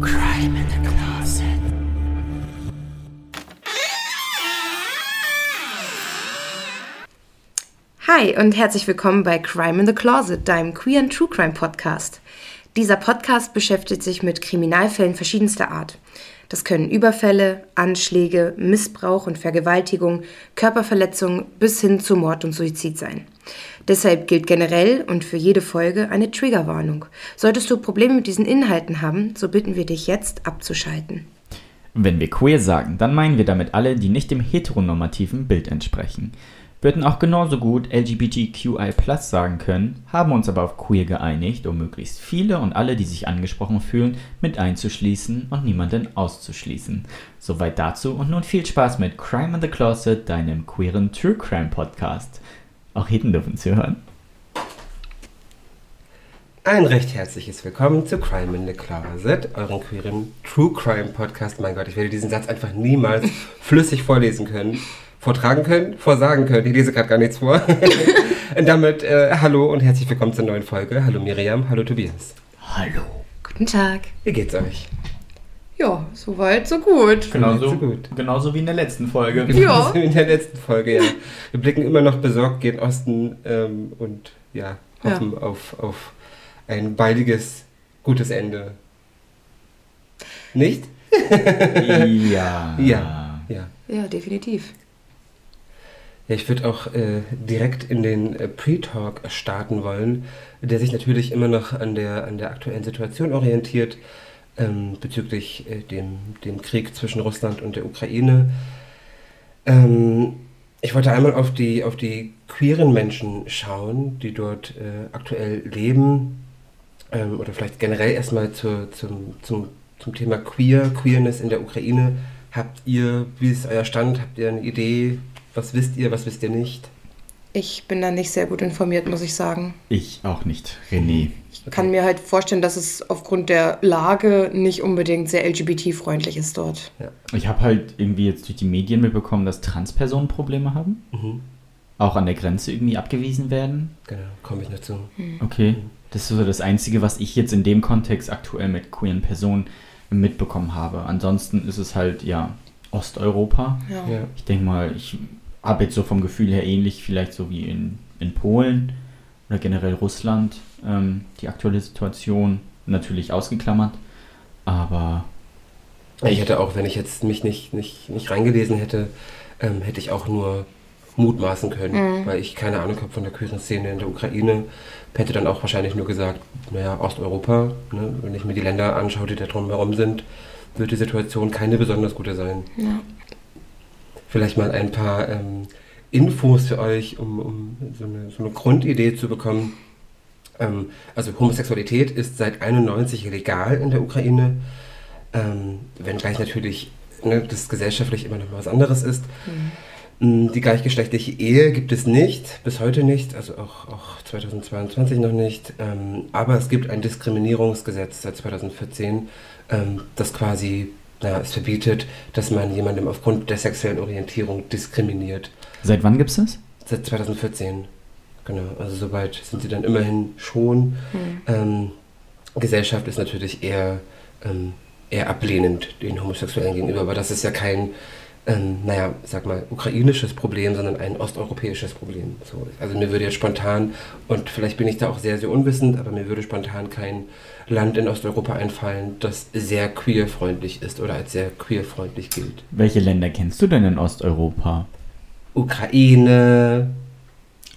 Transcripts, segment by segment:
Crime in the Closet. Hi und herzlich willkommen bei Crime in the Closet, deinem Queer and True Crime Podcast. Dieser Podcast beschäftigt sich mit Kriminalfällen verschiedenster Art. Das können Überfälle, Anschläge, Missbrauch und Vergewaltigung, Körperverletzung bis hin zu Mord und Suizid sein. Deshalb gilt generell und für jede Folge eine Triggerwarnung. Solltest du Probleme mit diesen Inhalten haben, so bitten wir dich jetzt abzuschalten. Wenn wir queer sagen, dann meinen wir damit alle, die nicht dem heteronormativen Bild entsprechen. Wir hätten auch genauso gut LGBTQI sagen können, haben uns aber auf queer geeinigt, um möglichst viele und alle, die sich angesprochen fühlen, mit einzuschließen und niemanden auszuschließen. Soweit dazu und nun viel Spaß mit Crime in the Closet, deinem queeren True Crime Podcast. Auch Heten dürfen zu hören. Ein recht herzliches Willkommen zu Crime in the Closet, eurem queeren True Crime Podcast. Mein Gott, ich werde diesen Satz einfach niemals flüssig vorlesen können vortragen können, vorsagen können. Ich lese gerade gar nichts vor. und damit äh, hallo und herzlich willkommen zur neuen Folge. Hallo Miriam, hallo Tobias. Hallo. Guten Tag. Wie geht's euch? Ja, soweit, so gut. Genauso, so gut. genauso wie in der letzten Folge. Ja. In der letzten Folge, ja. Wir blicken immer noch besorgt gen Osten ähm, und ja, hoffen Ja. Auf, auf ein baldiges, gutes Ende. Nicht? ja. Ja. Ja. Ja, definitiv. Ich würde auch äh, direkt in den äh, Pre-Talk starten wollen, der sich natürlich immer noch an der, an der aktuellen Situation orientiert, ähm, bezüglich äh, dem, dem Krieg zwischen Russland und der Ukraine. Ähm, ich wollte einmal auf die, auf die queeren Menschen schauen, die dort äh, aktuell leben, ähm, oder vielleicht generell erstmal zur, zum, zum, zum Thema Queer, Queerness in der Ukraine. Habt ihr, wie ist euer Stand? Habt ihr eine Idee? Was wisst ihr, was wisst ihr nicht? Ich bin da nicht sehr gut informiert, muss ich sagen. Ich auch nicht, René. Ich kann mir halt vorstellen, dass es aufgrund der Lage nicht unbedingt sehr LGBT-freundlich ist dort. Ich habe halt irgendwie jetzt durch die Medien mitbekommen, dass Transpersonen Probleme haben. Mhm. Auch an der Grenze irgendwie abgewiesen werden. Genau, komme ich noch zu. Okay. Das ist so das Einzige, was ich jetzt in dem Kontext aktuell mit queeren Personen mitbekommen habe. Ansonsten ist es halt, ja, Osteuropa. Ja. Ja. Ich denke mal, ich habe jetzt so vom Gefühl her ähnlich, vielleicht so wie in, in Polen oder generell Russland, ähm, die aktuelle Situation natürlich ausgeklammert. Aber Ich hätte auch, wenn ich jetzt mich nicht, nicht, nicht reingelesen hätte, ähm, hätte ich auch nur mutmaßen können, weil ich keine Ahnung habe von der queeren Szene in der Ukraine. Hätte dann auch wahrscheinlich nur gesagt, naja, Osteuropa, ne? wenn ich mir die Länder anschaue, die da drumherum sind, wird die Situation keine besonders gute sein. Ja. Vielleicht mal ein paar ähm, Infos für euch, um, um so, eine, so eine Grundidee zu bekommen. Ähm, also Homosexualität ist seit 91 legal in der Ukraine, ähm, wenngleich natürlich ne, das gesellschaftlich immer noch mal was anderes ist. Mm, Die gleichgeschlechtliche Ehe gibt es nicht, bis heute nicht, also auch, auch 2022 noch nicht. Ähm, aber es gibt ein Diskriminierungsgesetz seit 2014, ähm, das quasi naja, es verbietet, dass man jemandem aufgrund der sexuellen Orientierung diskriminiert. seit wann gibt es das? Seit 2014. Genau, also soweit sind sie dann immerhin schon. Ähm, Gesellschaft ist natürlich eher, ähm, eher ablehnend den Homosexuellen gegenüber, aber das ist ja kein, ähm, naja, sag mal, ukrainisches Problem, sondern ein osteuropäisches Problem. So, also mir würde jetzt spontan, und vielleicht bin ich da auch sehr, sehr unwissend, aber mir würde spontan kein Land in Osteuropa einfallen, das sehr queerfreundlich ist oder als sehr queerfreundlich gilt. Welche Länder kennst du denn in Osteuropa? Ukraine,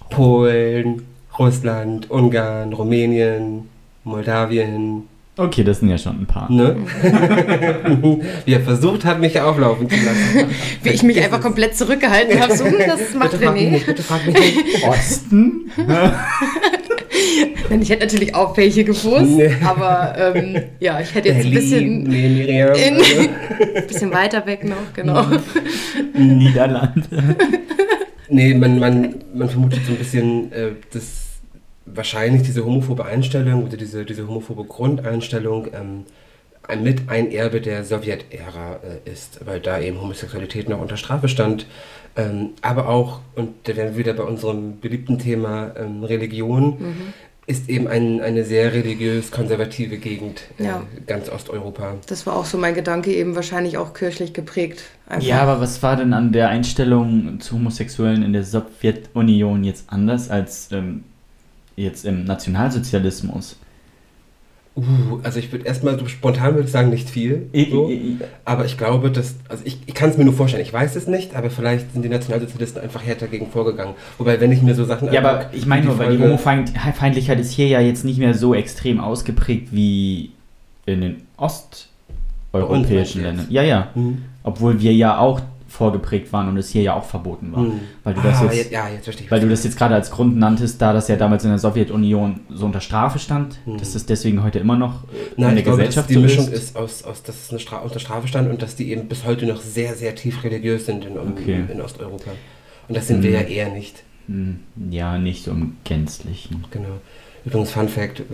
Polen, Russland, Ungarn, Rumänien, Moldawien. Okay, das sind ja schon ein paar. Ne? Wie er versucht hat, mich auflaufen zu lassen. Wie ich mich einfach komplett zurückgehalten habe. So, das macht Bitte frag mich René. nicht, bitte frag mich nicht. Osten? Denn ich hätte natürlich auch welche gewusst, Nee. aber ähm, ja, ich hätte jetzt ein bisschen, nee, in- also, bisschen weiter weg noch, genau. Niederlande. nee, man, man, man vermutet so ein bisschen, äh, dass wahrscheinlich diese homophobe Einstellung oder diese, diese homophobe Grundeinstellung ähm, ein- mit ein Erbe der Sowjetära äh, ist, weil da eben Homosexualität noch unter Strafe stand. Ähm, aber auch, und da wären wir wieder bei unserem beliebten Thema ähm, Religion, ist eben ein, eine sehr religiös-konservative Gegend, Ja. äh, ganz Osteuropa. Das war auch so mein Gedanke, eben wahrscheinlich auch kirchlich geprägt. Einfach. Ja, aber was war denn an der Einstellung zu Homosexuellen in der Sowjetunion jetzt anders als ähm, jetzt im Nationalsozialismus? Uh, also ich würde erstmal so spontan würde ich sagen, nicht viel. So. Aber ich glaube, dass, also ich, ich kann es mir nur vorstellen, ich weiß es nicht, aber vielleicht sind die Nationalsozialisten einfach härter dagegen vorgegangen. Wobei, wenn ich mir so Sachen Ja, aber ich meine nur, weil die Folge- Homofeindlichkeit ist hier ja jetzt nicht mehr so extrem ausgeprägt wie in den osteuropäischen Ländern. Ja, ja. Hm. Obwohl wir ja auch vorgeprägt waren und es hier ja auch verboten war. Hm. Weil du das ah, jetzt, ja, jetzt verstehe weil du das jetzt gerade als Grund nanntest, da das ja damals in der Sowjetunion so unter Strafe stand, Hm. dass das deswegen heute immer noch äh, Nein, in der glaube, dass Gesellschaft die so Mischung ist. ist, aus, aus, dass es eine Stra unter Strafe stand und dass die eben bis heute noch sehr, sehr tief religiös sind in, Okay. in Osteuropa. Und das sind wir Mhm. ja eher nicht. Hm, Ja, nicht so im Gänzlichen. Genau. Übrigens, Fun Fact, äh,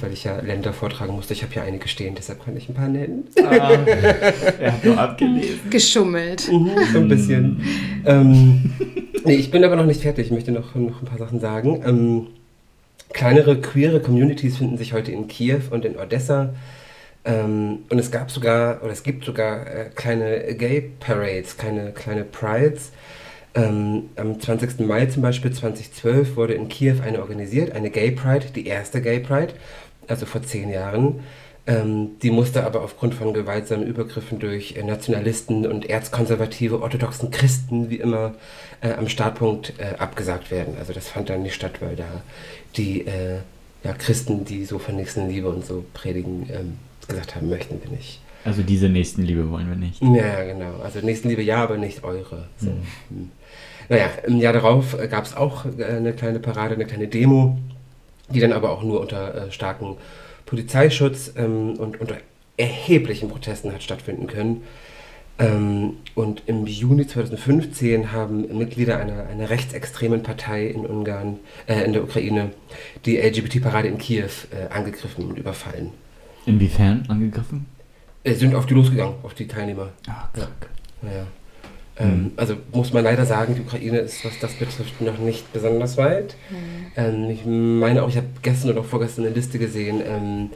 weil ich ja Länder vortragen musste, ich habe ja einige stehen, deshalb kann ich ein paar nennen. Ah, er hat nur abgelesen. Geschummelt. so ein bisschen. Ähm, nee, ich bin aber noch nicht fertig. Ich möchte noch, noch ein paar Sachen sagen. Ähm, kleinere queere Communities finden sich heute in Kiew und in Odessa. Ähm, und es gab sogar, oder es gibt sogar äh, kleine Gay Parades, kleine, kleine Prides. Ähm, am 20. Mai zum Beispiel 2012 wurde in Kiew eine organisiert, eine Gay Pride, die erste Gay Pride, also vor zehn Jahren. Ähm, die musste aber aufgrund von gewaltsamen Übergriffen durch äh, Nationalisten und erzkonservative orthodoxen Christen wie immer äh, am Startpunkt äh, abgesagt werden. Also das fand dann nicht statt, weil da die äh, ja, Christen, die so von Nächstenliebe und so predigen, ähm, gesagt haben, möchten wir nicht. Also diese Nächstenliebe wollen wir nicht. Ja, genau. Also Nächstenliebe ja, aber nicht eure. So. Hm. Naja, im Jahr darauf gab es auch äh, eine kleine Parade, eine kleine Demo, die dann aber auch nur unter äh, starkem Polizeischutz ähm, und unter erheblichen Protesten hat stattfinden können. Ähm, und im Juni 2015 haben Mitglieder einer, einer rechtsextremen Partei in Ungarn, äh, in der Ukraine, die LGBT-Parade in Kiew äh, angegriffen und überfallen. Inwiefern angegriffen? Äh, sind auf die losgegangen, auf die Teilnehmer. Ah, krank. Ja. Ähm, Mhm. Also muss man leider sagen, die Ukraine ist, was das betrifft, noch nicht besonders weit. Ähm, ich meine auch, ich habe gestern oder auch vorgestern eine Liste gesehen, ähm,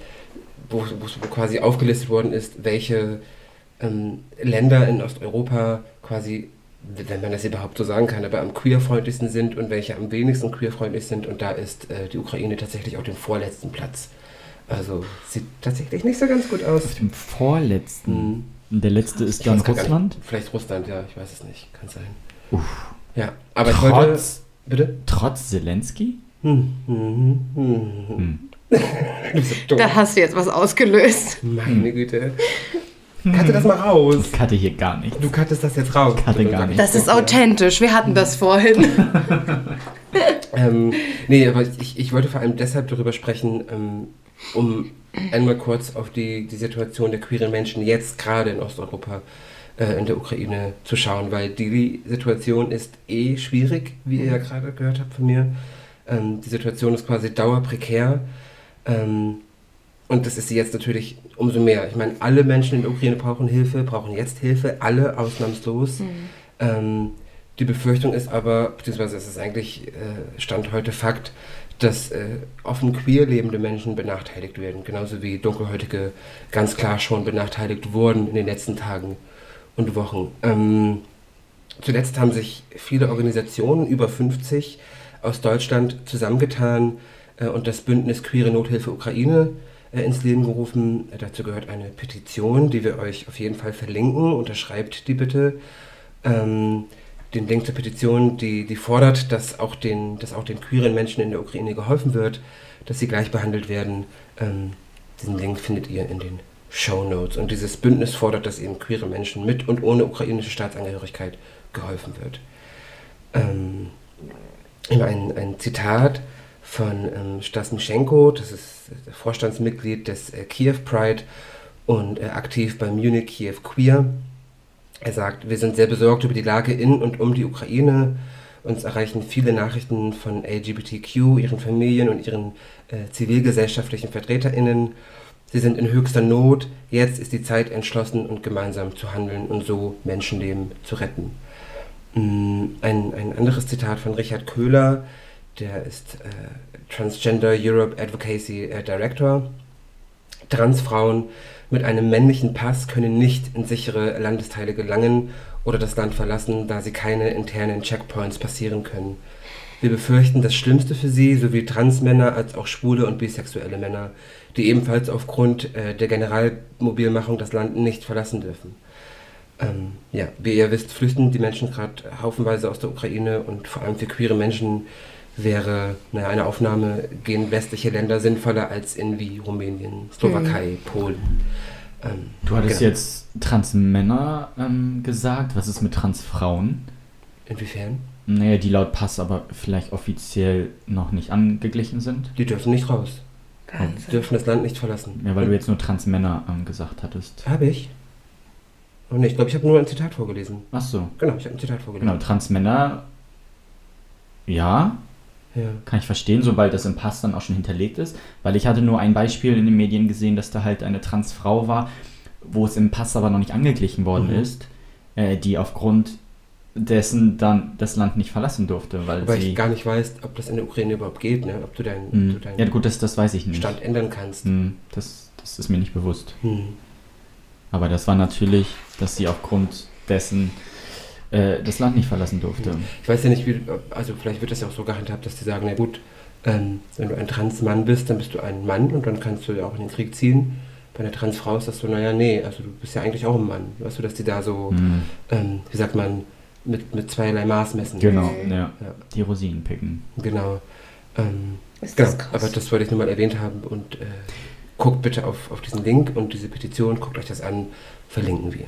wo, wo, quasi aufgelistet worden ist, welche ähm, Länder in Osteuropa quasi, wenn man das überhaupt so sagen kann, aber am queerfreundlichsten sind und welche am wenigsten queerfreundlich sind. Und da ist äh, die Ukraine tatsächlich auf dem vorletzten Platz. Also sieht tatsächlich nicht so ganz gut aus. Auf dem vorletzten. Und der letzte ist Ich dann gar nicht. Russland. Vielleicht Russland, ja, ich weiß es nicht. Kann sein. Uff. Ja, aber ich wollte. Trotz, Bitte? trotz Zelensky? Hm, hm, hm, hm. Hm. So. Da hast du jetzt was ausgelöst. Meine Güte. Cutte das mal raus. Ich hatte hier gar nichts. Du cuttest das jetzt raus. Cutte gar nicht. Das ist authentisch. Wir hatten das vorhin. Ähm, nee, aber ich, ich wollte vor allem deshalb darüber sprechen, ähm, um einmal kurz auf die, die Situation der queeren Menschen jetzt gerade in Osteuropa, äh, in der Ukraine zu schauen, weil die Situation ist eh schwierig, wie ihr ja gerade gehört habt von mir. Ähm, die Situation ist quasi dauerprekär. Ähm, und das ist sie jetzt natürlich umso mehr. Ich meine, alle Menschen in der Ukraine brauchen Hilfe, brauchen jetzt Hilfe, alle ausnahmslos. Ähm, die Befürchtung ist aber, beziehungsweise es ist eigentlich äh, Stand heute Fakt, dass äh, offen queer lebende Menschen benachteiligt werden, genauso wie Dunkelhäutige ganz klar schon benachteiligt wurden in den letzten Tagen und Wochen. Ähm, zuletzt haben sich viele Organisationen, über 50 aus Deutschland, zusammengetan äh, und das Bündnis Queere Nothilfe Ukraine äh, ins Leben gerufen. Dazu gehört eine Petition, die wir euch auf jeden Fall verlinken. Unterschreibt die bitte. Ähm, den Link zur Petition, die, die fordert, dass auch, den, dass auch den queeren Menschen in der Ukraine geholfen wird, dass sie gleich behandelt werden. Ähm, diesen Link findet ihr in den Show Notes. Und dieses Bündnis fordert, dass eben queere Menschen mit und ohne ukrainische Staatsangehörigkeit geholfen wird. Ähm, ein, ein Zitat von ähm, Stas das ist Vorstandsmitglied des äh, Kiew Pride und äh, aktiv beim Munich Kiew Queer. Er sagt, wir sind sehr besorgt über die Lage in und um die Ukraine. Uns erreichen viele Nachrichten von LGBTQ, ihren Familien und ihren äh, zivilgesellschaftlichen VertreterInnen. Sie sind in höchster Not. Jetzt ist die Zeit, entschlossen und gemeinsam zu handeln und so Menschenleben zu retten. Mm, Ein, ein anderes Zitat von Richard Köhler, der ist äh, Transgender Europe Advocacy äh, Director. Transfrauen mit einem männlichen Pass können nicht in sichere Landesteile gelangen oder das Land verlassen, da sie keine internen Checkpoints passieren können. Wir befürchten das Schlimmste für sie, sowie Transmänner als auch schwule und bisexuelle Männer, die ebenfalls aufgrund äh, der Generalmobilmachung das Land nicht verlassen dürfen. Ähm, ja, wie ihr wisst, flüchten die Menschen gerade haufenweise aus der Ukraine und vor allem für queere Menschen wäre naja, eine Aufnahme gegen westliche Länder sinnvoller als in wie Rumänien, Slowakei, mhm. Polen. Ähm, du hattest genau. jetzt Transmänner ähm, gesagt. Was ist mit Transfrauen? Inwiefern? Naja, die laut Pass aber vielleicht offiziell noch nicht angeglichen sind. Die dürfen nicht raus. Wahnsinn. Die dürfen das Land nicht verlassen. Ja, weil Und du jetzt nur Transmänner ähm, gesagt hattest. Habe ich? Oh nee, ich glaube, ich habe nur ein Zitat vorgelesen. Ach so. Genau, ich habe ein Zitat vorgelesen. Genau, Transmänner, ja, ja. Kann ich verstehen, sobald das im Pass dann auch schon hinterlegt ist. Weil ich hatte nur ein Beispiel in den Medien gesehen, dass da halt eine Transfrau war, wo es im Pass aber noch nicht angeglichen worden mhm. ist, äh, die aufgrund dessen dann das Land nicht verlassen durfte. Weil Aber ich gar nicht weiß, ob das in der Ukraine überhaupt geht, ne? ob du deinen mm. dein ja, gut, das, das weiß ich nicht. Stand ändern kannst. Mm, das, das ist mir nicht bewusst. Mm. Aber das war natürlich, dass sie aufgrund dessen äh, das Land nicht verlassen durfte. Ich weiß ja nicht, wie, also vielleicht wird das ja auch so gehandhabt, dass die sagen, na gut, ähm, wenn du ein Transmann bist, dann bist du ein Mann und dann kannst du ja auch in den Krieg ziehen. Bei einer Transfrau ist das so, naja, nee, also du bist ja eigentlich auch ein Mann. Weißt du, dass die da so, mhm. ähm, wie sagt man, mit, mit zweierlei Maß messen. Genau, ja. ja. Die Rosinen picken. Genau. Ähm, ist das genau. Krass. Aber das wollte ich nur mal erwähnt haben und äh, guckt bitte auf, auf diesen Link und diese Petition, guckt euch das an, verlinken wir.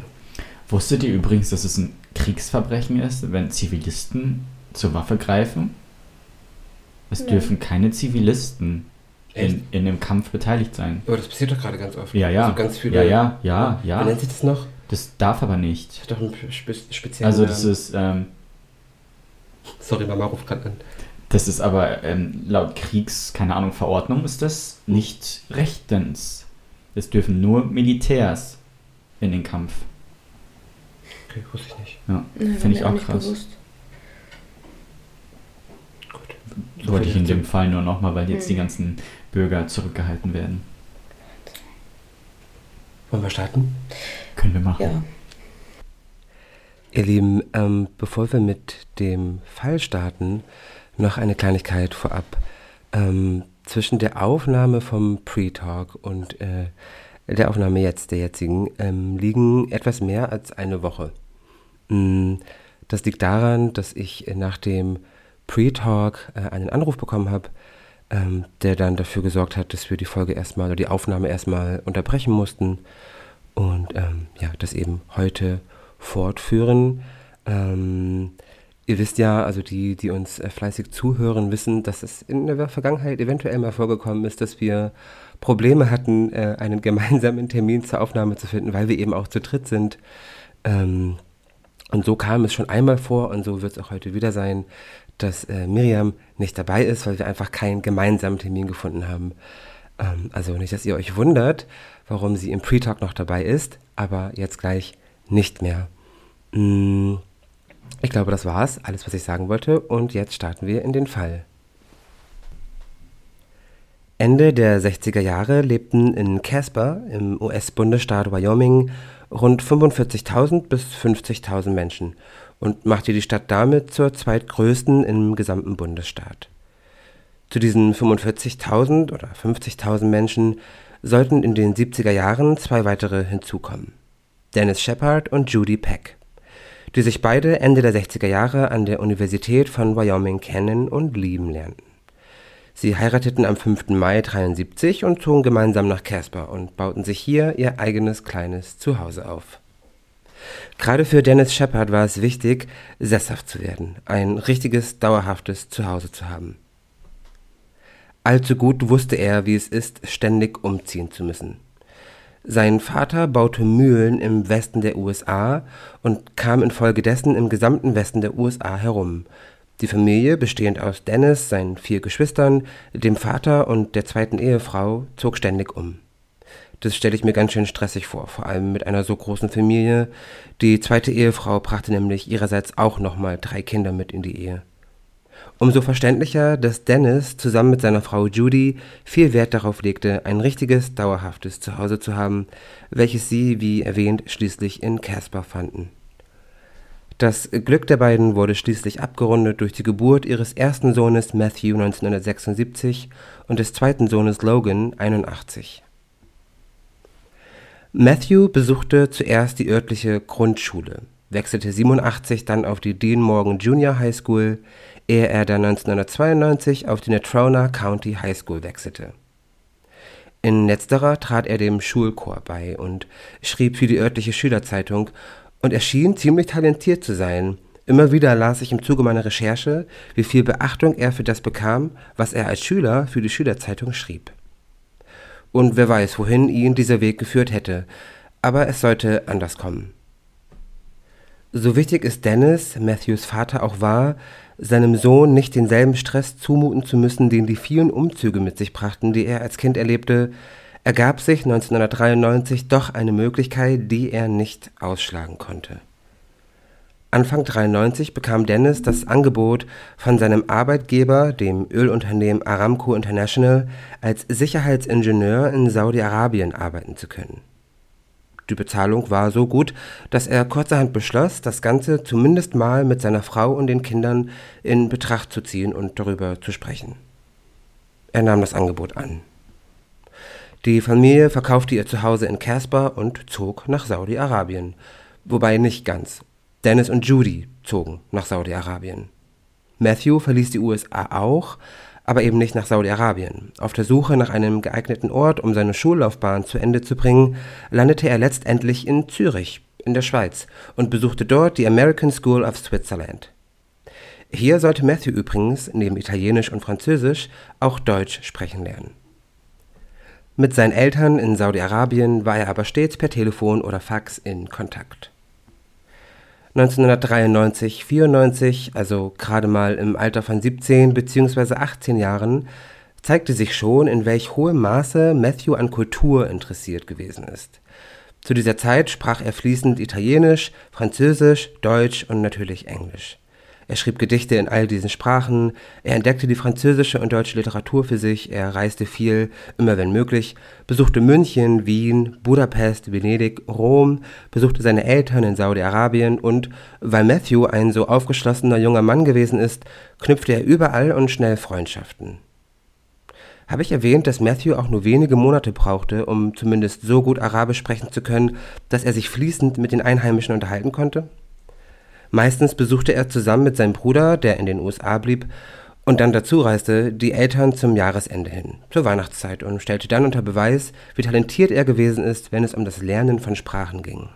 Wusstet ihr übrigens, dass es ein Kriegsverbrechen ist, wenn Zivilisten zur Waffe greifen? Es ja. dürfen keine Zivilisten in, in dem Kampf beteiligt sein. Aber das passiert doch gerade ganz oft. Ja, ja. Also ganz viele, ja, ja, ja, ja. Wie nennt sich das noch? Das darf aber nicht. Das hat doch einen spe speziellen Also das ist... Ähm, Sorry, Mama ruft gerade an. Das ist aber ähm, laut Kriegs, keine Ahnung, Verordnung ist das nicht rechtens. Es dürfen nur Militärs in den Kampf. Okay, wusste ich nicht. Ja, nee, finde ich auch krass. Bewusst. Gut. So wollte ich in dem Fall nur nochmal, weil jetzt hm. die ganzen Bürger zurückgehalten werden. Wollen wir starten? Können wir machen. Ja. Ihr Lieben, ähm, bevor wir mit dem Fall starten, noch eine Kleinigkeit vorab. Ähm, zwischen der Aufnahme vom Pre-Talk und äh, der Aufnahme jetzt, der jetzigen, ähm, liegen etwas mehr als eine Woche. Mm, das liegt daran, dass ich nach dem Pre-Talk äh, einen Anruf bekommen habe, ähm, der dann dafür gesorgt hat, dass wir die Folge erstmal oder die Aufnahme erstmal unterbrechen mussten und ähm, ja, das eben heute fortführen. Ähm, ihr wisst ja, also die, die uns äh, fleißig zuhören, wissen, dass es in der Vergangenheit eventuell mal vorgekommen ist, dass wir Probleme hatten, äh, einen gemeinsamen Termin zur Aufnahme zu finden, weil wir eben auch zu dritt sind. Ähm, und so kam es schon einmal vor und so wird es auch heute wieder sein, dass äh, Miriam nicht dabei ist, weil wir einfach keinen gemeinsamen Termin gefunden haben. Ähm, also nicht, dass ihr euch wundert, warum sie im Pre-Talk noch dabei ist, aber jetzt gleich nicht mehr. Mm, ich glaube, das war's, alles, was ich sagen wollte, und jetzt starten wir in den Fall. Ende der 60er Jahre lebten in Casper im US-Bundesstaat Wyoming rund 45.000 bis 50.000 Menschen und machte die Stadt damit zur zweitgrößten im gesamten Bundesstaat. Zu diesen 45.000 oder 50.000 Menschen sollten in den 70er Jahren zwei weitere hinzukommen. Dennis Shepard und Judy Peck, die sich beide Ende der 60er Jahre an der Universität von Wyoming kennen und lieben lernten. Sie heirateten am 5. Mai 73 und zogen gemeinsam nach Casper und bauten sich hier ihr eigenes kleines Zuhause auf. Gerade für Dennis Shepard war es wichtig, sesshaft zu werden, ein richtiges, dauerhaftes Zuhause zu haben. Allzu gut wusste er, wie es ist, ständig umziehen zu müssen. Sein Vater baute Mühlen im Westen der USA und kam infolgedessen im gesamten Westen der USA herum, die Familie, bestehend aus Dennis, seinen vier Geschwistern, dem Vater und der zweiten Ehefrau, zog ständig um. Das stelle ich mir ganz schön stressig vor, vor allem mit einer so großen Familie. Die zweite Ehefrau brachte nämlich ihrerseits auch nochmal drei Kinder mit in die Ehe. Umso verständlicher, dass Dennis zusammen mit seiner Frau Judy viel Wert darauf legte, ein richtiges, dauerhaftes Zuhause zu haben, welches sie, wie erwähnt, schließlich in Casper fanden. Das Glück der beiden wurde schließlich abgerundet durch die Geburt ihres ersten Sohnes Matthew 1976 und des zweiten Sohnes Logan 81. Matthew besuchte zuerst die örtliche Grundschule, wechselte 87 dann auf die Dean Morgan Junior High School, ehe er dann 1992 auf die Natrona County High School wechselte. In letzterer trat er dem Schulchor bei und schrieb für die örtliche Schülerzeitung und er schien ziemlich talentiert zu sein. Immer wieder las ich im Zuge meiner Recherche, wie viel Beachtung er für das bekam, was er als Schüler für die Schülerzeitung schrieb. Und wer weiß, wohin ihn dieser Weg geführt hätte, aber es sollte anders kommen. So wichtig ist Dennis, Matthews Vater, auch war, seinem Sohn nicht denselben Stress zumuten zu müssen, den die vielen Umzüge mit sich brachten, die er als Kind erlebte, ergab sich 1993 doch eine Möglichkeit, die er nicht ausschlagen konnte. Anfang 93 bekam Dennis das Angebot von seinem Arbeitgeber, dem Ölunternehmen Aramco International, als Sicherheitsingenieur in Saudi-Arabien arbeiten zu können. Die Bezahlung war so gut, dass er kurzerhand beschloss, das Ganze zumindest mal mit seiner Frau und den Kindern in Betracht zu ziehen und darüber zu sprechen. Er nahm das Angebot an. Die Familie verkaufte ihr Zuhause in Casper und zog nach Saudi-Arabien. Wobei nicht ganz. Dennis und Judy zogen nach Saudi-Arabien. Matthew verließ die USA auch, aber eben nicht nach Saudi-Arabien. Auf der Suche nach einem geeigneten Ort, um seine Schullaufbahn zu Ende zu bringen, landete er letztendlich in Zürich, in der Schweiz, und besuchte dort die American School of Switzerland. Hier sollte Matthew übrigens, neben Italienisch und Französisch, auch Deutsch sprechen lernen. Mit seinen Eltern in Saudi-Arabien war er aber stets per Telefon oder Fax in Kontakt. 1993, 94, also gerade mal im Alter von 17 bzw. 18 Jahren, zeigte sich schon, in welch hohem Maße Matthew an Kultur interessiert gewesen ist. Zu dieser Zeit sprach er fließend Italienisch, Französisch, Deutsch und natürlich Englisch. Er schrieb Gedichte in all diesen Sprachen, er entdeckte die französische und deutsche Literatur für sich, er reiste viel, immer wenn möglich, besuchte München, Wien, Budapest, Venedig, Rom, besuchte seine Eltern in Saudi-Arabien und, weil Matthew ein so aufgeschlossener junger Mann gewesen ist, knüpfte er überall und schnell Freundschaften. Habe ich erwähnt, dass Matthew auch nur wenige Monate brauchte, um zumindest so gut Arabisch sprechen zu können, dass er sich fließend mit den Einheimischen unterhalten konnte? Meistens besuchte er zusammen mit seinem Bruder, der in den USA blieb und dann dazu reiste, die Eltern zum Jahresende hin, zur Weihnachtszeit und stellte dann unter Beweis, wie talentiert er gewesen ist, wenn es um das Lernen von Sprachen ging.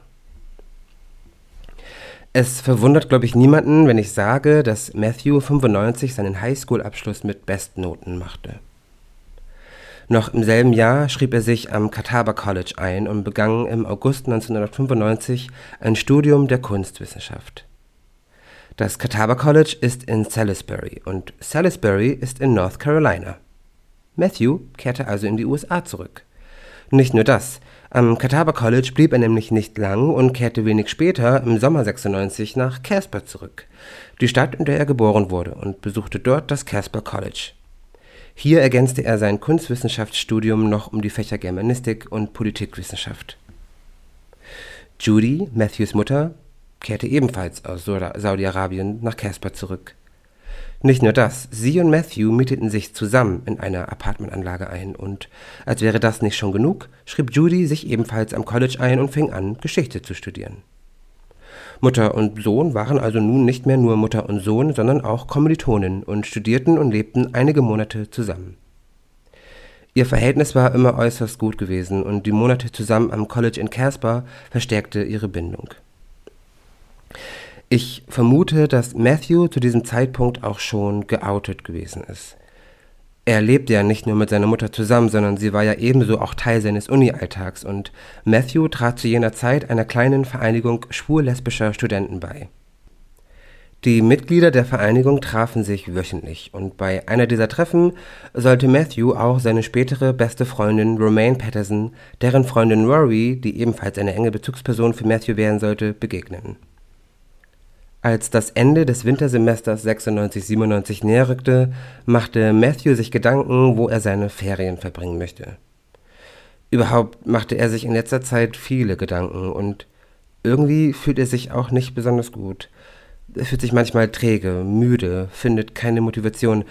Es verwundert, glaube ich, niemanden, wenn ich sage, dass Matthew 95 seinen Highschool-Abschluss mit Bestnoten machte. Noch im selben Jahr schrieb er sich am Catawba College ein und begann im August 1995 ein Studium der Kunstwissenschaft. Das Catawba College ist in Salisbury und Salisbury ist in North Carolina. Matthew kehrte also in die USA zurück. Nicht nur das, am Catawba College blieb er nämlich nicht lang und kehrte wenig später im Sommer 96 nach Casper zurück, die Stadt, in der er geboren wurde, und besuchte dort das Casper College. Hier ergänzte er sein Kunstwissenschaftsstudium noch um die Fächer Germanistik und Politikwissenschaft. Judy, Matthews Mutter, kehrte ebenfalls aus Saudi-Arabien nach Casper zurück. Nicht nur das, sie und Matthew mieteten sich zusammen in einer Apartmentanlage ein und, als wäre das nicht schon genug, schrieb Judy sich ebenfalls am College ein und fing an, Geschichte zu studieren. Mutter und Sohn waren also nun nicht mehr nur Mutter und Sohn, sondern auch Kommilitonen und studierten und lebten einige Monate zusammen. Ihr Verhältnis war immer äußerst gut gewesen und die Monate zusammen am College in Casper verstärkte ihre Bindung. Ich vermute, dass Matthew zu diesem Zeitpunkt auch schon geoutet gewesen ist. Er lebte ja nicht nur mit seiner Mutter zusammen, sondern sie war ja ebenso auch Teil seines Uni-Alltags und Matthew trat zu jener Zeit einer kleinen Vereinigung schwul-lesbischer Studenten bei. Die Mitglieder der Vereinigung trafen sich wöchentlich und bei einer dieser Treffen sollte Matthew auch seine spätere beste Freundin Romaine Patterson, deren Freundin Rory, die ebenfalls eine enge Bezugsperson für Matthew werden sollte, begegnen. Als das Ende des Wintersemesters 96-97 näher rückte, machte Matthew sich Gedanken, wo er seine Ferien verbringen möchte. Überhaupt machte er sich in letzter Zeit viele Gedanken und irgendwie fühlt er sich auch nicht besonders gut. Er fühlt sich manchmal träge, müde, findet keine Motivation,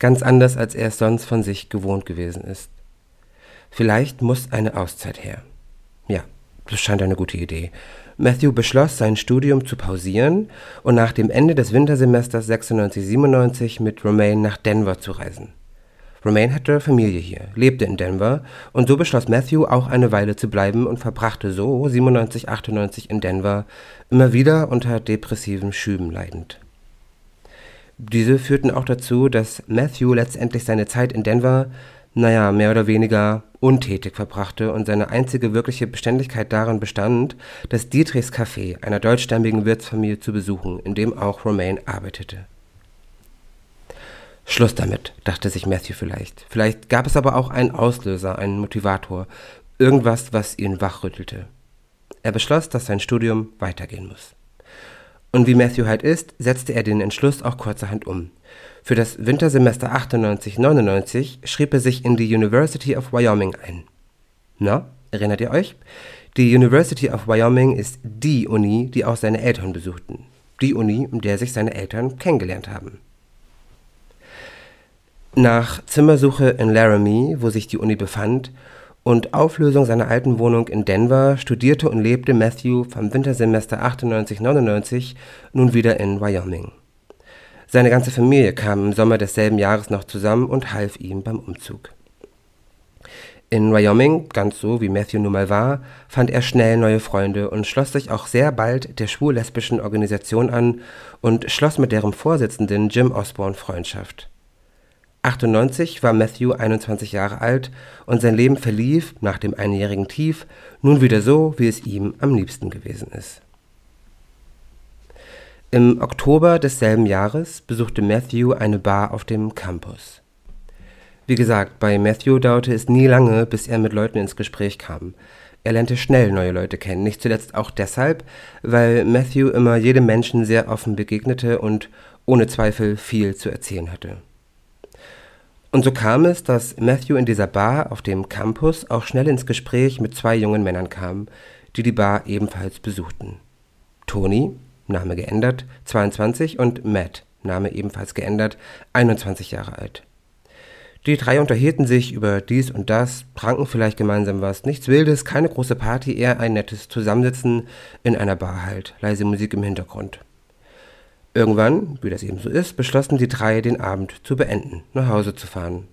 ganz anders als er es sonst von sich gewohnt gewesen ist. Vielleicht muss eine Auszeit her. Ja, das scheint eine gute Idee. Matthew beschloss, sein Studium zu pausieren und nach dem Ende des Wintersemesters 96-97 mit Romaine nach Denver zu reisen. Romaine hatte Familie hier, lebte in Denver und so beschloss Matthew auch eine Weile zu bleiben und verbrachte so 97-98 in Denver, immer wieder unter depressiven Schüben leidend. Diese führten auch dazu, dass Matthew letztendlich seine Zeit in Denver naja, mehr oder weniger untätig verbrachte und seine einzige wirkliche Beständigkeit darin bestand, das Dietrichs Café einer deutschstämmigen Wirtsfamilie zu besuchen, in dem auch Romaine arbeitete. Schluss damit, dachte sich Matthew vielleicht. Vielleicht gab es aber auch einen Auslöser, einen Motivator, irgendwas, was ihn wachrüttelte. Er beschloss, dass sein Studium weitergehen muss. Und wie Matthew halt ist, setzte er den Entschluss auch kurzerhand um. Für das Wintersemester 98-99 schrieb er sich in die University of Wyoming ein. Na, erinnert ihr euch? Die University of Wyoming ist die Uni, die auch seine Eltern besuchten. Die Uni, in der sich seine Eltern kennengelernt haben. Nach Zimmersuche in Laramie, wo sich die Uni befand, und Auflösung seiner alten Wohnung in Denver studierte und lebte Matthew vom Wintersemester 98-99 nun wieder in Wyoming. Seine ganze Familie kam im Sommer desselben Jahres noch zusammen und half ihm beim Umzug. In Wyoming, ganz so wie Matthew nun mal war, fand er schnell neue Freunde und schloss sich auch sehr bald der schwul-lesbischen Organisation an und schloss mit deren Vorsitzenden Jim Osborne Freundschaft. 98 war Matthew 21 Jahre alt und sein Leben verlief nach dem einjährigen Tief nun wieder so, wie es ihm am liebsten gewesen ist. Im Oktober desselben Jahres besuchte Matthew eine Bar auf dem Campus. Wie gesagt, bei Matthew dauerte es nie lange, bis er mit Leuten ins Gespräch kam. Er lernte schnell neue Leute kennen, nicht zuletzt auch deshalb, weil Matthew immer jedem Menschen sehr offen begegnete und ohne Zweifel viel zu erzählen hatte. Und so kam es, dass Matthew in dieser Bar auf dem Campus auch schnell ins Gespräch mit zwei jungen Männern kam, die die Bar ebenfalls besuchten. Tony, Name geändert, 22 und Matt, Name ebenfalls geändert, 21 Jahre alt. Die drei unterhielten sich über dies und das, tranken vielleicht gemeinsam was, nichts Wildes, keine große Party, eher ein nettes Zusammensitzen in einer Bar halt, leise Musik im Hintergrund. Irgendwann, wie das eben so ist, beschlossen die drei, den Abend zu beenden, nach Hause zu fahren.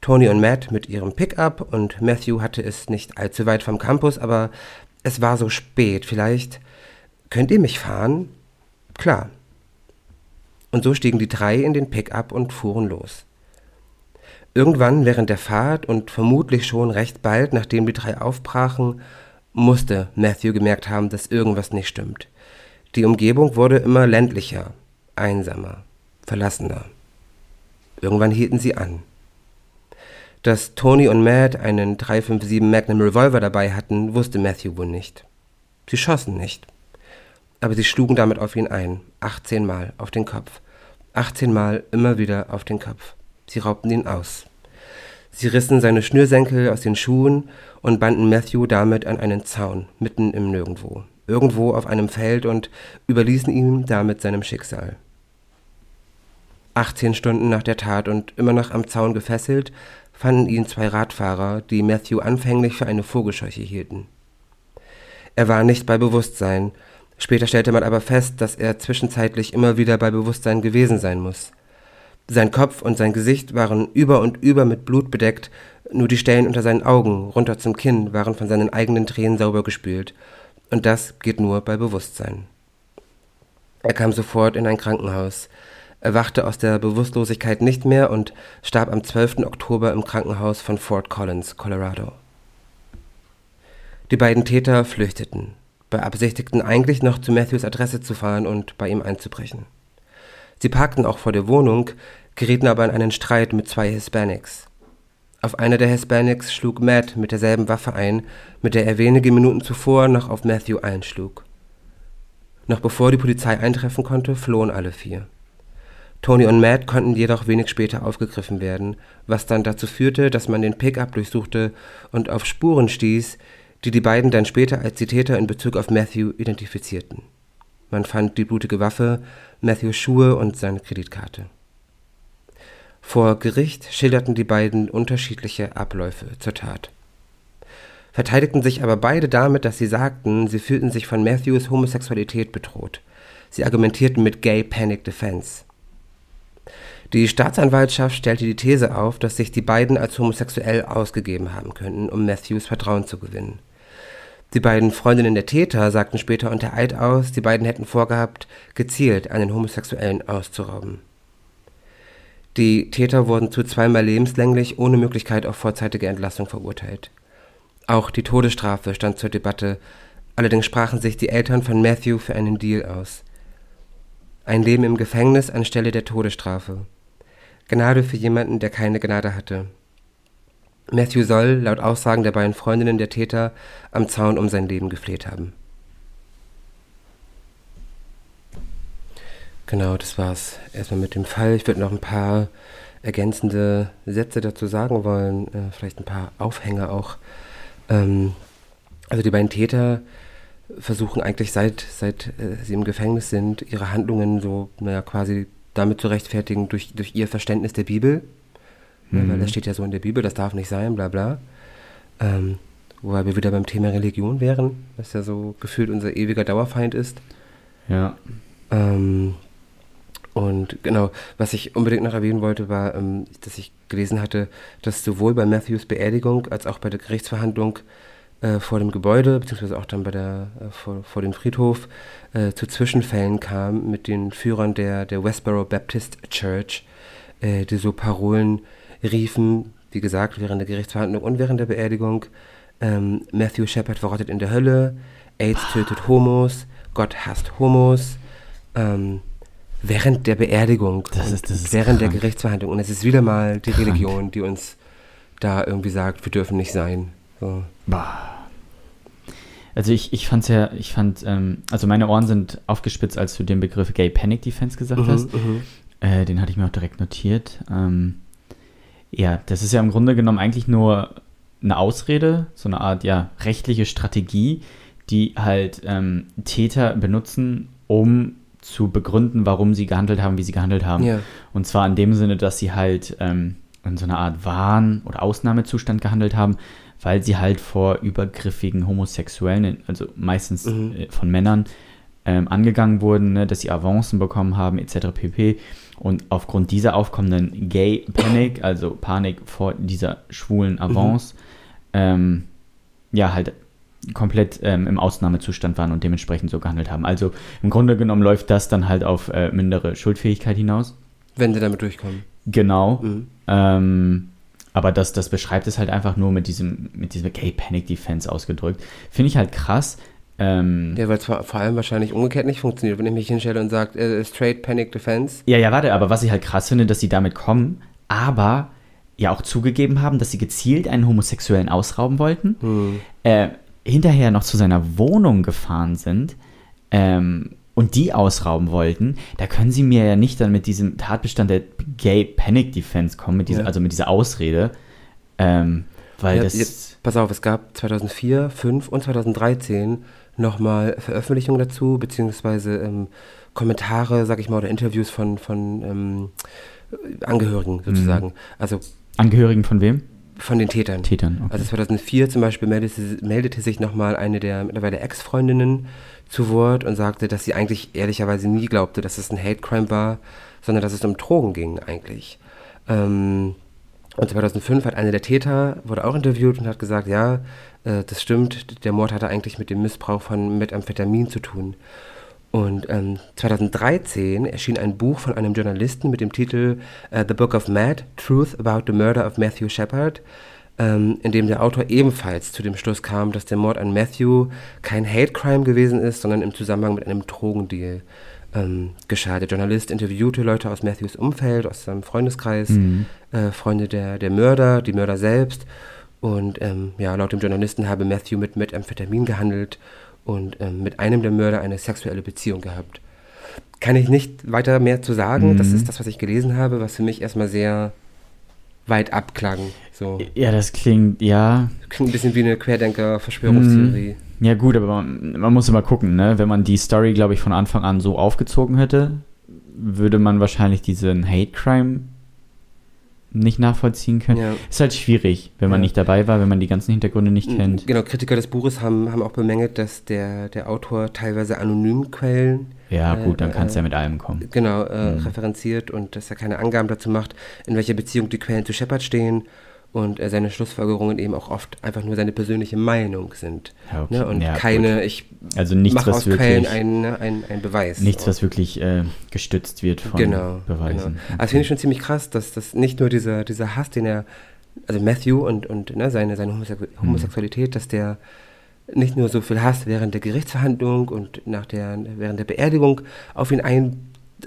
Tony und Matt mit ihrem Pickup und Matthew hatte es nicht allzu weit vom Campus, aber es war so spät, vielleicht Könnt ihr mich fahren? Klar. Und so stiegen die drei in den Pickup und fuhren los. Irgendwann während der Fahrt und vermutlich schon recht bald, nachdem die drei aufbrachen, musste Matthew gemerkt haben, dass irgendwas nicht stimmt. Die Umgebung wurde immer ländlicher, einsamer, verlassener. Irgendwann hielten sie an. Dass Tony und Matt einen 357 Magnum Revolver dabei hatten, wusste Matthew wohl nicht. Sie schossen nicht aber sie schlugen damit auf ihn ein, 18 Mal auf den Kopf. 18 Mal immer wieder auf den Kopf. Sie raubten ihn aus. Sie rissen seine Schnürsenkel aus den Schuhen und banden Matthew damit an einen Zaun, mitten im Nirgendwo, irgendwo auf einem Feld und überließen ihn damit seinem Schicksal. 18 Stunden nach der Tat und immer noch am Zaun gefesselt, fanden ihn zwei Radfahrer, die Matthew anfänglich für eine Vogelscheuche hielten. Er war nicht bei Bewusstsein, Später stellte man aber fest, dass er zwischenzeitlich immer wieder bei Bewusstsein gewesen sein muss. Sein Kopf und sein Gesicht waren über und über mit Blut bedeckt, nur die Stellen unter seinen Augen, runter zum Kinn, waren von seinen eigenen Tränen sauber gespült. Und das geht nur bei Bewusstsein. Er kam sofort in ein Krankenhaus. Er wachte aus der Bewusstlosigkeit nicht mehr und starb am 12. Oktober im Krankenhaus von Fort Collins, Colorado. Die beiden Täter flüchteten beabsichtigten eigentlich noch zu Matthews Adresse zu fahren und bei ihm einzubrechen. Sie parkten auch vor der Wohnung, gerieten aber in einen Streit mit zwei Hispanics. Auf einer der Hispanics schlug Matt mit derselben Waffe ein, mit der er wenige Minuten zuvor noch auf Matthew einschlug. Noch bevor die Polizei eintreffen konnte, flohen alle vier. Tony und Matt konnten jedoch wenig später aufgegriffen werden, was dann dazu führte, dass man den Pickup durchsuchte und auf Spuren stieß, die die beiden dann später als die Täter in Bezug auf Matthew identifizierten. Man fand die blutige Waffe, Matthews Schuhe und seine Kreditkarte. Vor Gericht schilderten die beiden unterschiedliche Abläufe zur Tat. Verteidigten sich aber beide damit, dass sie sagten, sie fühlten sich von Matthews Homosexualität bedroht. Sie argumentierten mit Gay Panic Defense. Die Staatsanwaltschaft stellte die These auf, dass sich die beiden als homosexuell ausgegeben haben könnten, um Matthews Vertrauen zu gewinnen. Die beiden Freundinnen der Täter sagten später unter Eid aus, die beiden hätten vorgehabt, gezielt einen Homosexuellen auszurauben. Die Täter wurden zu zweimal lebenslänglich ohne Möglichkeit auf vorzeitige Entlassung verurteilt. Auch die Todesstrafe stand zur Debatte, allerdings sprachen sich die Eltern von Matthew für einen Deal aus. Ein Leben im Gefängnis anstelle der Todesstrafe. Gnade für jemanden, der keine Gnade hatte. Matthew soll, laut Aussagen der beiden Freundinnen der Täter, am Zaun um sein Leben gefleht haben. Genau, das war's erstmal mit dem Fall. Ich würde noch ein paar ergänzende Sätze dazu sagen wollen, äh, vielleicht ein paar Aufhänger auch. Ähm, also die beiden Täter versuchen eigentlich seit, seit äh, sie im Gefängnis sind, ihre Handlungen so, naja, quasi damit zu rechtfertigen durch, durch ihr Verständnis der Bibel. Mhm. Weil das steht ja so in der Bibel, das darf nicht sein, bla bla. Ähm, wobei wir wieder beim Thema Religion wären, was ja so gefühlt unser ewiger Dauerfeind ist. Ja. Ähm, und genau, was ich unbedingt noch erwähnen wollte, war, ähm, dass ich gelesen hatte, dass sowohl bei Matthews Beerdigung als auch bei der Gerichtsverhandlung äh, vor dem Gebäude, beziehungsweise auch dann bei der, äh, vor, vor dem Friedhof, äh, zu Zwischenfällen kam mit den Führern der, der Westboro Baptist Church, äh, die so Parolen riefen, wie gesagt, während der Gerichtsverhandlung und während der Beerdigung, ähm, Matthew Shepard verrottet in der Hölle, AIDS tötet Homos, Gott hasst Homos, ähm, während der Beerdigung das ist, das ist während krank. der Gerichtsverhandlung. Und es ist wieder mal die Krank. Religion, die uns da irgendwie sagt, wir dürfen nicht sein. So. Also ich, ich fand's ja, ich fand, ähm, also meine Ohren sind aufgespitzt, als du den Begriff Gay Panic Defense gesagt hast. mhm. Äh, den hatte ich mir auch direkt notiert. Ähm, ja, das ist ja im Grunde genommen eigentlich nur eine Ausrede, so eine Art ja rechtliche Strategie, die halt ähm, Täter benutzen, um zu begründen, warum sie gehandelt haben, wie sie gehandelt haben. Ja. Und zwar in dem Sinne, dass sie halt ähm, in so einer Art Wahn- oder Ausnahmezustand gehandelt haben, weil sie halt vor übergriffigen Homosexuellen, also meistens Mhm. äh, von Männern, ähm, angegangen wurden, ne, dass sie Avancen bekommen haben, etc. pp. Und aufgrund dieser aufkommenden Gay Panic, also Panik vor dieser schwulen Avance, ähm, ja, halt komplett ähm, im Ausnahmezustand waren und dementsprechend so gehandelt haben. Also im Grunde genommen läuft das dann halt auf äh, mindere Schuldfähigkeit hinaus. Wenn sie damit durchkommen. Genau. Mhm. Ähm, aber das, das beschreibt es halt einfach nur mit diesem, mit diesem Gay Panic Defense ausgedrückt. Finde ich halt krass. Ähm, Ja, weil es vor, allem wahrscheinlich umgekehrt nicht funktioniert. Wenn ich mich hinstelle und sage, äh, straight panic defense. Ja, ja, warte, aber was ich halt krass finde, dass sie damit kommen, aber ja auch zugegeben haben, dass sie gezielt einen Homosexuellen ausrauben wollten, Hm. äh, hinterher noch zu seiner Wohnung gefahren sind ähm, und die ausrauben wollten, da können sie mir ja nicht dann mit diesem Tatbestand der Gay Panic Defense kommen, mit dieser, Ja. also mit dieser Ausrede, ähm, weil Ja, das... jetzt, pass auf, es gab 2004, 2005 und 2013 nochmal Veröffentlichungen dazu, beziehungsweise ähm, Kommentare, sag ich mal, oder Interviews von, von ähm, Angehörigen sozusagen. Also Angehörigen von wem? von den Tätern. Tätern, okay. Also 2004 zum Beispiel meldete, meldete sich nochmal eine der mittlerweile Ex-Freundinnen zu Wort und sagte, dass sie eigentlich ehrlicherweise nie glaubte, dass es ein Hate-Crime war, sondern dass es um Drogen ging eigentlich. Ähm, und 2005 hat einer der Täter, wurde auch interviewt und hat gesagt, ja, äh, das stimmt, der Mord hatte eigentlich mit dem Missbrauch von Methamphetamin zu tun. Und ähm, 2013 erschien ein Buch von einem Journalisten mit dem Titel äh, The Book of Matt, Truth About the Murder of Matthew Shepard, ähm, in dem der Autor ebenfalls zu dem Schluss kam, dass der Mord an Matthew kein Hate Crime gewesen ist, sondern im Zusammenhang mit einem Drogendeal ähm, geschah. Der Journalist interviewte Leute aus Matthews Umfeld, aus seinem Freundeskreis, äh, Freunde der, der Mörder, die Mörder selbst. Und ähm, ja, laut dem Journalisten habe Matthew mit Methamphetamin gehandelt und ähm, mit einem der Mörder eine sexuelle Beziehung gehabt. Kann ich nicht weiter mehr zu sagen. Das Mhm. ist das, was ich gelesen habe, was für mich erstmal sehr weit abklang. So. Ja, das klingt, ja. Klingt ein bisschen wie eine Querdenker-Verschwörungstheorie. Ja, gut, aber man, man muss immer gucken, ne? Wenn man die Story, glaube ich, von Anfang an so aufgezogen hätte, würde man wahrscheinlich diesen Hate Crime nicht nachvollziehen können. Ja. Ist halt schwierig, wenn man Ja. nicht dabei war, wenn man die ganzen Hintergründe nicht kennt. Genau, Kritiker des Buches haben, haben auch bemängelt, dass der, der Autor teilweise anonym Quellen Ja, Äh, gut, dann kannst du äh, ja mit allem kommen. genau äh, Mhm. referenziert und dass er keine Angaben dazu macht, in welcher Beziehung die Quellen zu Shepard stehen und äh, seine Schlussfolgerungen eben auch oft einfach nur seine persönliche Meinung sind. Ja, okay. Ne? Und Ja, keine, ich Also nichts, mache aus Quellen wirklich, einen ne, ein, ein Beweis. nichts, Und- was wirklich äh, gestützt wird von genau, Beweisen. Genau. Also finde ich schon ziemlich krass, dass das nicht nur dieser, dieser Hass, den er, also Matthew und, und ne, seine, seine Mhm. Homosexualität, dass der nicht nur so viel Hass während der Gerichtsverhandlung und nach der, während der Beerdigung auf ihn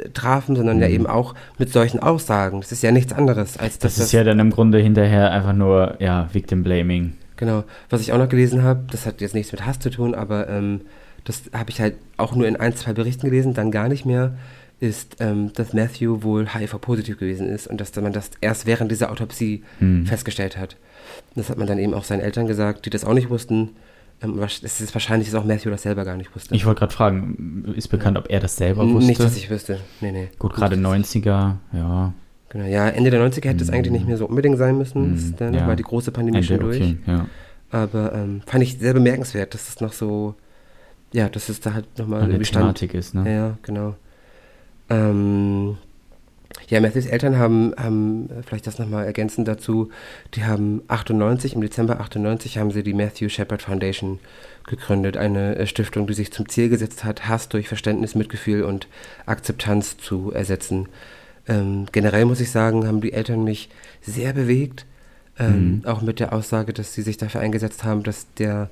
eintrafen, sondern ja Mhm. eben auch mit solchen Aussagen. Das ist ja nichts anderes als Das dass ist ja dann im Grunde hinterher einfach nur, ja, Victim Blaming. Genau. Was ich auch noch gelesen habe, das hat jetzt nichts mit Hass zu tun, aber ähm, das habe ich halt auch nur in ein, zwei Berichten gelesen, dann gar nicht mehr, ist, ähm, dass Matthew wohl HIV-positiv gewesen ist und dass man das erst während dieser Autopsie Hm. festgestellt hat. Das hat man dann eben auch seinen Eltern gesagt, die das auch nicht wussten. Ähm, es ist wahrscheinlich, dass auch Matthew das selber gar nicht wusste. Ich wollte gerade fragen, ist bekannt, ob er das selber wusste? Nicht, dass ich wüsste. Nee, nee. Gut, gerade dass ich- 90er, ja. Genau, ja, Ende der 90er hätte es Mhm. eigentlich nicht mehr so unbedingt sein müssen. Ist dann ja. war die große Pandemie schon Ende, durch. okay, ja. Aber ähm, fand ich sehr bemerkenswert, dass es noch so, ja, dass es da halt nochmal Eine. Thematik ist, ne? Ja, ja, genau. Ähm, ja, Matthews Eltern haben, haben äh, vielleicht das nochmal ergänzend dazu, die haben 98, im Dezember 98 haben sie die Matthew Shepard Foundation gegründet, eine äh, Stiftung, die sich zum Ziel gesetzt hat, Hass durch Verständnis, Mitgefühl und Akzeptanz zu ersetzen. Ähm, generell muss ich sagen, haben die Eltern mich sehr bewegt, ähm, Mhm. auch mit der Aussage, dass sie sich dafür eingesetzt haben, dass der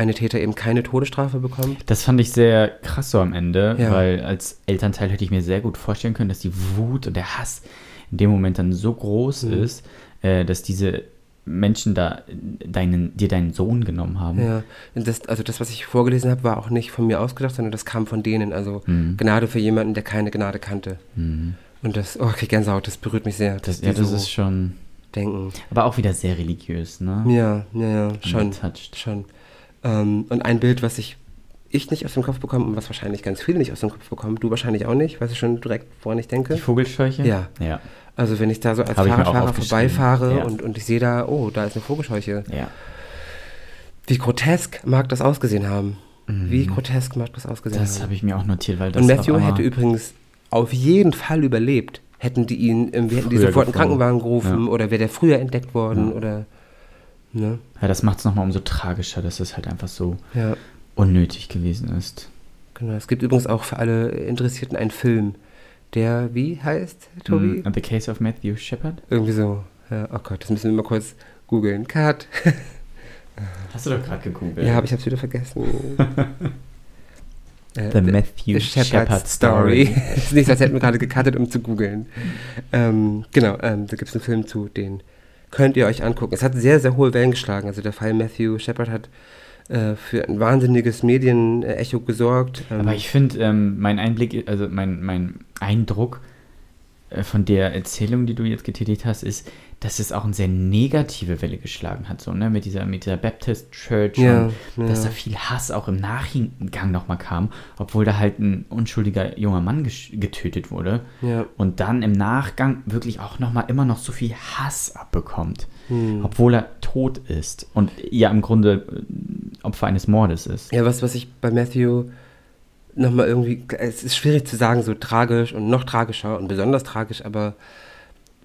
eine Täter eben keine Todesstrafe bekommt. Das fand ich sehr krass so am Ende, Ja. weil als Elternteil hätte ich mir sehr gut vorstellen können, dass die Wut und der Hass in dem Moment dann so groß Mhm. ist, äh, dass diese Menschen da deinen, dir deinen Sohn genommen haben. Ja, das, also das, was ich vorgelesen habe, war auch nicht von mir ausgedacht, sondern das kam von denen. Also Mhm. Gnade für jemanden, der keine Gnade kannte. Mhm. Und das, oh, okay, Gänsehaut, das berührt mich sehr. Das, ja, das so ist schon, denken. aber auch wieder sehr religiös, ne? Ja, ja, ja, schon. Touched. schon. Ähm, und ein Bild, was ich, ich nicht aus dem Kopf bekomme und was wahrscheinlich ganz viele nicht aus dem Kopf bekommen, du wahrscheinlich auch nicht, weißt du schon direkt, woran ich denke? Die Vogelscheuche? Ja. Ja. Also wenn ich da so als Hab Fahrradfahrer vorbeifahre Ja. und, und ich sehe da, oh, da ist eine Vogelscheuche. Ja. Wie grotesk mag das ausgesehen haben? Wie Mhm. grotesk mag das ausgesehen Das haben? habe ich mir auch notiert, weil das Und Matthew hätte übrigens auf jeden Fall überlebt. Hätten die ihn, wir hätten die sofort einen. Krankenwagen gerufen Ja. oder wäre der früher entdeckt worden Ja. oder. Ne? Ja, das macht es nochmal umso tragischer, dass es halt einfach so Ja, unnötig gewesen ist. genau. Es gibt übrigens auch für alle Interessierten einen Film, der wie heißt, Tobi? Mm, The Case of Matthew Shepard? Irgendwie so. Ja, oh Gott, das müssen wir mal kurz googeln. Cut. Hast du doch gerade gegoogelt. Ja, aber ich hab's wieder vergessen. Äh, The Matthew The Shepard, Story. Es ist nicht, so, als hätten wir gerade gecuttet, um zu googeln. Ähm, genau, ähm, da gibt es einen Film zu, den könnt ihr euch angucken. Es hat sehr, sehr hohe Wellen geschlagen. Also der Fall Matthew Shepard hat äh, für ein wahnsinniges Medienecho gesorgt. Ähm, Aber ich finde, ähm, mein Einblick, also mein, mein Eindruck äh, von der Erzählung, die du jetzt getätigt hast, ist, dass es auch eine sehr negative Welle geschlagen hat, so, ne, mit dieser, mit dieser Baptist Church Ja, und dass ja. da viel Hass auch im Nachgang nochmal kam, obwohl da halt ein unschuldiger junger Mann getötet wurde ja, und dann im Nachgang wirklich auch nochmal immer noch so viel Hass abbekommt, hm. obwohl er tot ist und ja im Grunde äh, Opfer eines Mordes ist. ja, was, was ich bei Matthew nochmal irgendwie, es ist schwierig zu sagen, so tragisch und noch tragischer und besonders tragisch, aber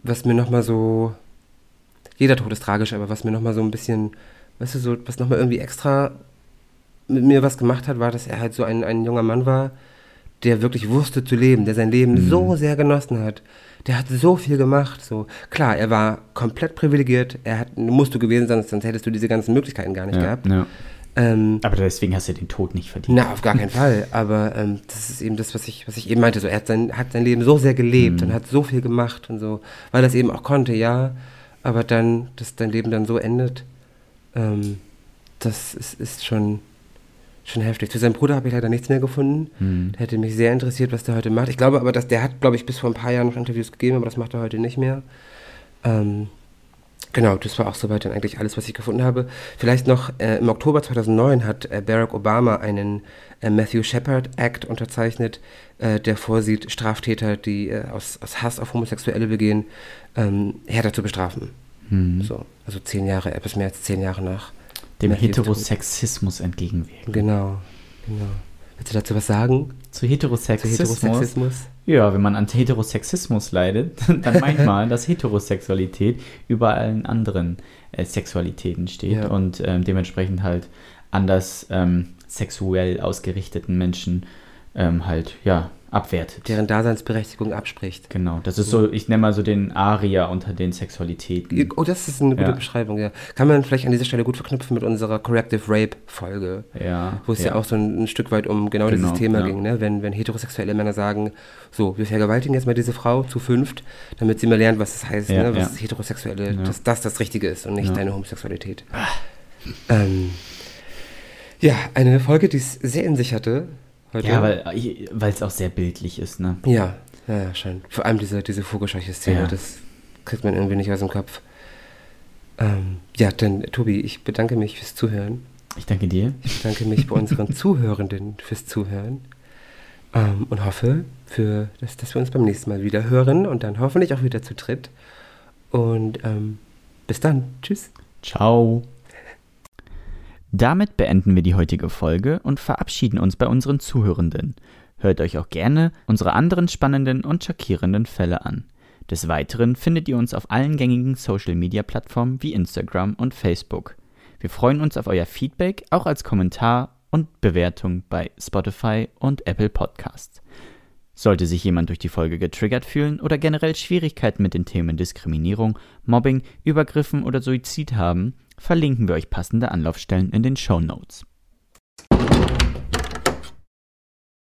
was mir nochmal so, jeder Tod ist tragisch, aber was mir nochmal so ein bisschen, weißt du, so, was nochmal irgendwie extra mit mir was gemacht hat, war, dass er halt so ein, ein junger Mann war, der wirklich wusste zu leben, der sein Leben Mhm. so sehr genossen hat. Der hat so viel gemacht. So klar, er war komplett privilegiert. Er hat, musst du gewesen sein, sonst hättest du diese ganzen Möglichkeiten gar nicht Ja, gehabt. ja. Ähm, Aber deswegen hast du den Tod nicht verdient. na, auf gar keinen Fall. Aber ähm, das ist eben das, was ich, was ich eben meinte. So, er hat sein, hat sein Leben so sehr gelebt Mhm. und hat so viel gemacht und so, weil er es eben auch konnte, ja. Aber dann, dass dein Leben dann so endet, ähm, das ist, ist schon, Schon heftig. Zu seinem Bruder habe ich leider nichts mehr gefunden. Hm. Der hätte mich sehr interessiert, was der heute macht. Ich glaube aber, dass der hat, glaube ich, bis vor ein paar Jahren noch Interviews gegeben, aber das macht er heute nicht mehr. Ähm, genau, das war auch soweit dann eigentlich alles, was ich gefunden habe. Vielleicht noch, äh, im Oktober 2009 hat äh, Barack Obama einen äh, Matthew Shepard Act unterzeichnet, äh, der vorsieht, Straftäter, die äh, aus, aus Hass auf Homosexuelle begehen, ähm, härter zu bestrafen. Hm. So, also zehn Jahre, etwas mehr als zehn Jahre nach. Dem Matthews Tod. Heterosexismus entgegenwirken. Genau, genau. Willst du dazu was sagen? Zu Zu Heterosexismus. Ja, wenn man an Heterosexismus leidet, dann meint man, dass Heterosexualität über allen anderen äh, Sexualitäten steht Ja. und ähm, dementsprechend halt anders ähm, sexuell ausgerichteten Menschen ähm, halt, ja, abwertet. Deren Daseinsberechtigung abspricht. Genau, das ist so, ich nenne mal so den Aria unter den Sexualitäten. Oh, das ist eine gute Ja. Beschreibung, ja. Kann man vielleicht an dieser Stelle gut verknüpfen mit unserer Corrective Rape-Folge. Ja, Wo es ja. auch so ein, ein Stück weit um genau, Genau, dieses Thema ja. ging, ne? wenn, wenn heterosexuelle Männer sagen, so, wir vergewaltigen jetzt mal diese Frau zu fünft, damit sie mal lernt, was das heißt, Ja, ne? was ja. heterosexuelle, Ja. dass das das Richtige ist und nicht Ja. deine Homosexualität. Ähm, ja, eine Folge, die es sehr in sich hatte. Ja, weil weil es auch sehr bildlich ist, ne? Ja, ja, ja, schon. Vor allem diese, diese Vogelscheuche-Szene, Ja. das kriegt man irgendwie nicht aus dem Kopf. Ähm, ja, dann, Tobi, ich bedanke mich fürs Zuhören. Ich danke dir. Ich bedanke mich bei unseren Zuhörenden fürs Zuhören. Ähm, und hoffe, für, dass, dass wir uns beim nächsten Mal wieder hören und dann hoffentlich auch wieder zu dritt. Und ähm, bis dann. Tschüss. Ciao. Damit beenden wir die heutige Folge und verabschieden uns bei unseren Zuhörenden. Hört euch auch gerne unsere anderen spannenden und schockierenden Fälle an. Des Weiteren findet ihr uns auf allen gängigen Social-Media-Plattformen wie Instagram und Facebook. Wir freuen uns auf euer Feedback, auch als Kommentar und Bewertung bei Spotify und Apple Podcasts. Sollte sich jemand durch die Folge getriggert fühlen oder generell Schwierigkeiten mit den Themen Diskriminierung, Mobbing, Übergriffen oder Suizid haben, verlinken wir euch passende Anlaufstellen in den Show Notes.